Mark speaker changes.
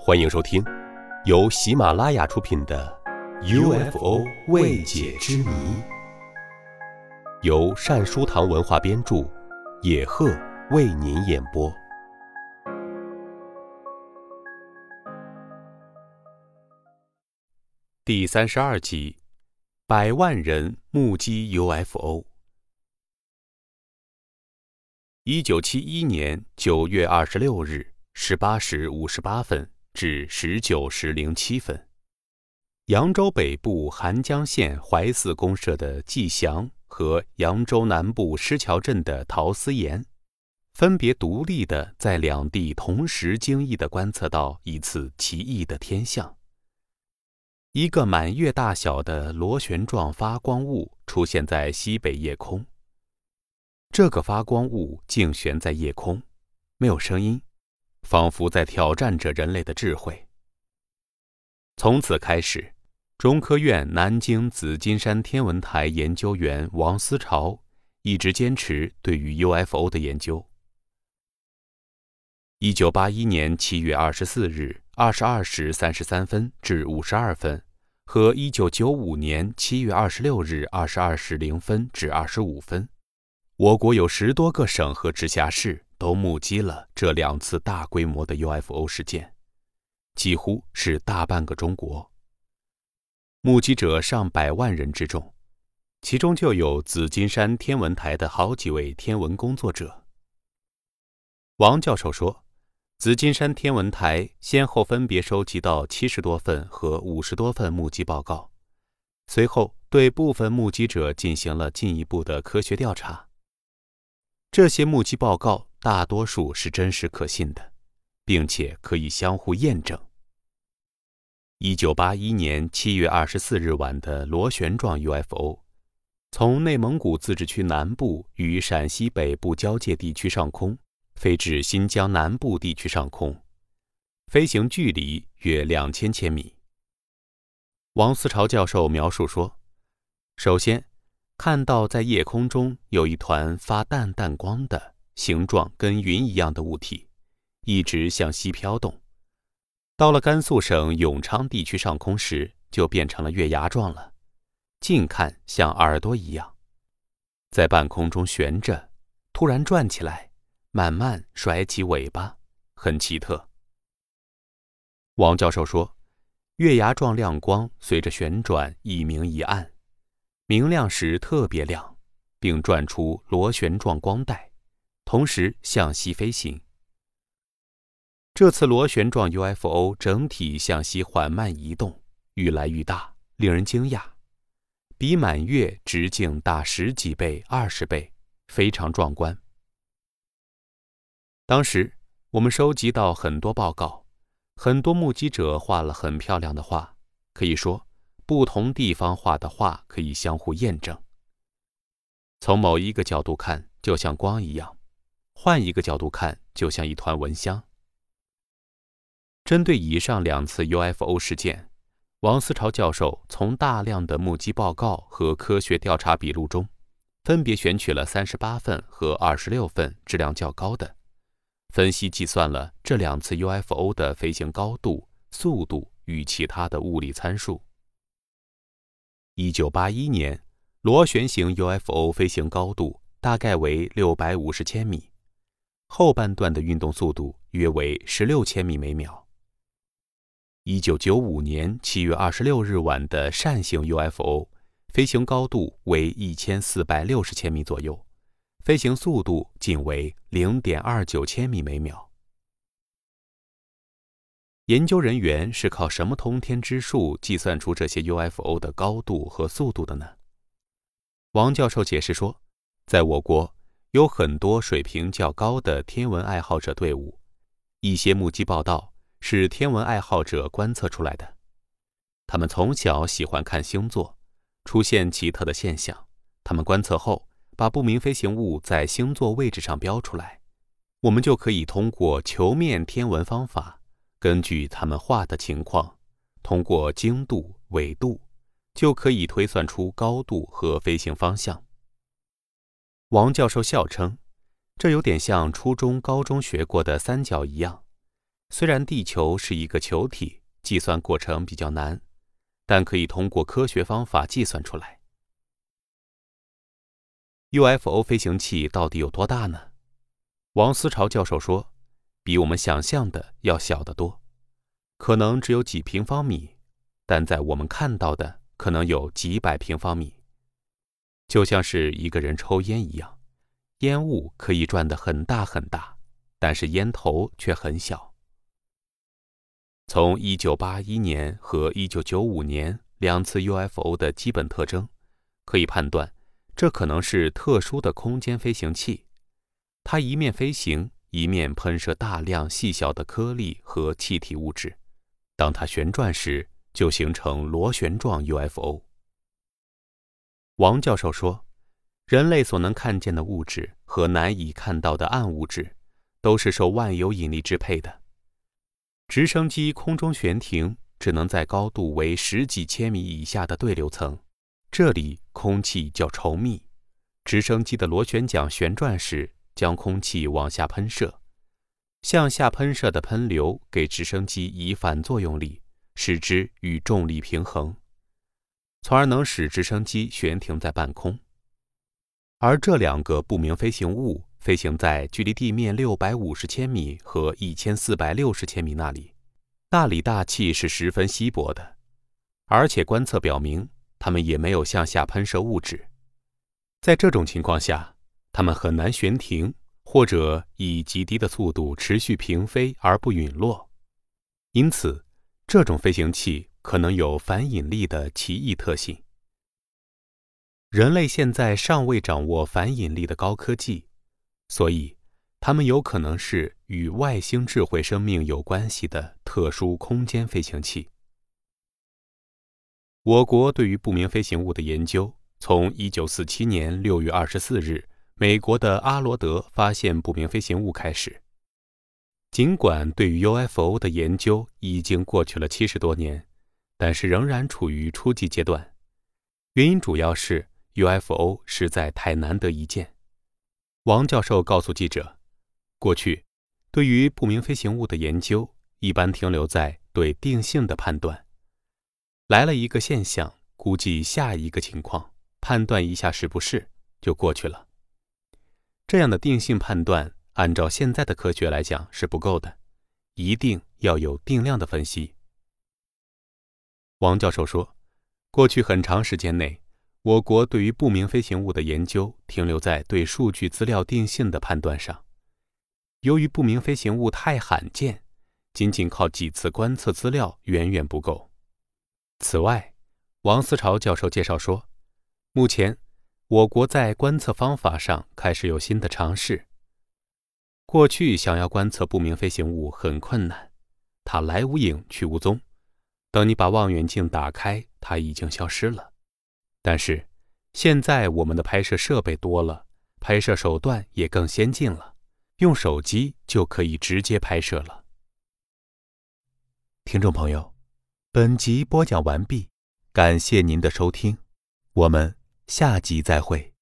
Speaker 1: 欢迎收听，由喜马拉雅出品的《UFO 未解之谜》，由善书堂文化编著，野鹤为您演播。第三十二集：百万人目击 UFO。一九七一年九月二十六日十八时五十八分至十九时零七分，扬州北部韩江县怀寺公社的季祥和扬州南部石桥镇的陶思言，分别独立的在两地同时惊异的观测到一次奇异的天象：一个满月大小的螺旋状发光物出现在西北夜空。这个发光物竟悬在夜空，没有声音，仿佛在挑战着人类的智慧。从此开始，中科院南京紫金山天文台研究员王思潮一直坚持对于 UFO 的研究。一九八一年七月二十四日二十二时三十三分至五十二分，和一九九五年七月二十六日二十二时零分至二十五分。我国有十多个省和直辖市都目击了这两次大规模的 UFO 事件，几乎是大半个中国。目击者上百万人之众，其中就有紫金山天文台的好几位天文工作者。王教授说，紫金山天文台先后分别收集到七十多份和五十多份目击报告，随后对部分目击者进行了进一步的科学调查。这些目击报告大多数是真实可信的，并且可以相互验证。一九八一年七月二十四日晚的螺旋状 UFO，从内蒙古自治区南部与陕西北部交界地区上空飞至新疆南部地区上空，飞行距离约两千千米。王思潮教授描述说：“首先。”看到在夜空中有一团发淡淡光的形状跟云一样的物体，一直向西飘动。到了甘肃省永昌地区上空时，就变成了月牙状了。近看像耳朵一样，在半空中悬着，突然转起来，慢慢甩起尾巴，很奇特。王教授说，月牙状亮光随着旋转一明一暗。明亮时特别亮，并转出螺旋状光带，同时向西飞行。这次螺旋状 UFO 整体向西缓慢移动，愈来愈大，令人惊讶，比满月直径大十几倍、二十倍，非常壮观。当时我们收集到很多报告，很多目击者画了很漂亮的画，可以说。不同地方画的画可以相互验证。从某一个角度看，就像光一样；换一个角度看，就像一团蚊香。针对以上两次 UFO 事件，王思潮教授从大量的目击报告和科学调查笔录中，分别选取了三十八份和二十六份质量较高的，分析计算了这两次 UFO 的飞行高度、速度与其他的物理参数。一九八一年，螺旋形 UFO 飞行高度大概为六百五十千米，后半段的运动速度约为十六千米每秒。一九九五年七月二十六日晚的扇形 UFO 飞行高度为一千四百六十千米左右，飞行速度仅为零点二九千米每秒。研究人员是靠什么通天之术计算出这些 UFO 的高度和速度的呢？王教授解释说，在我国有很多水平较高的天文爱好者队伍，一些目击报道是天文爱好者观测出来的。他们从小喜欢看星座，出现奇特的现象，他们观测后把不明飞行物在星座位置上标出来，我们就可以通过球面天文方法。根据他们画的情况，通过经度、纬度，就可以推算出高度和飞行方向。王教授笑称：“这有点像初中、高中学过的三角一样，虽然地球是一个球体，计算过程比较难，但可以通过科学方法计算出来。UFO 飞行器到底有多大呢？王思潮教授说，比我们想象的要小得多，可能只有几平方米，但在我们看到的可能有几百平方米。就像是一个人抽烟一样，烟雾可以转得很大很大，但是烟头却很小。从1981年和1995年两次 UFO 的基本特征，可以判断。这可能是特殊的空间飞行器，它一面飞行，一面喷射大量细小的颗粒和气体物质。当它旋转时，就形成螺旋状 UFO。王教授说，人类所能看见的物质和难以看到的暗物质，都是受万有引力支配的。直升机空中悬停，只能在高度为十几千米以下的对流层。这里空气较稠密，直升机的螺旋桨旋转时将空气往下喷射，向下喷射的喷流给直升机以反作用力，使之与重力平衡，从而能使直升机悬停在半空。而这两个不明飞行物飞行在距离地面六百五十千米和一千四百六十千米那里，那里大气是十分稀薄的，而且观测表明。它们也没有向下喷射物质，在这种情况下，它们很难悬停，或者以极低的速度持续平飞而不陨落。因此，这种飞行器可能有反引力的奇异特性。人类现在尚未掌握反引力的高科技，所以它们有可能是与外星智慧生命有关系的特殊空间飞行器。我国对于不明飞行物的研究，从1947年6月24日美国的阿罗德发现不明飞行物开始。尽管对于 UFO 的研究已经过去了七十多年，但是仍然处于初级阶段。原因主要是 UFO 实在太难得一见。王教授告诉记者，过去对于不明飞行物的研究一般停留在对定性的判断。来了一个现象，估计下一个情况，判断一下是不是就过去了。这样的定性判断，按照现在的科学来讲是不够的，一定要有定量的分析。王教授说，过去很长时间内，我国对于不明飞行物的研究停留在对数据资料定性的判断上。由于不明飞行物太罕见，仅仅靠几次观测资料远远不够。此外，王思潮教授介绍说，目前我国在观测方法上开始有新的尝试。过去想要观测不明飞行物很困难，它来无影去无踪，等你把望远镜打开，它已经消失了。但是现在我们的拍摄设备多了，拍摄手段也更先进了，用手机就可以直接拍摄了。听众朋友。本集播讲完毕，感谢您的收听，我们下集再会。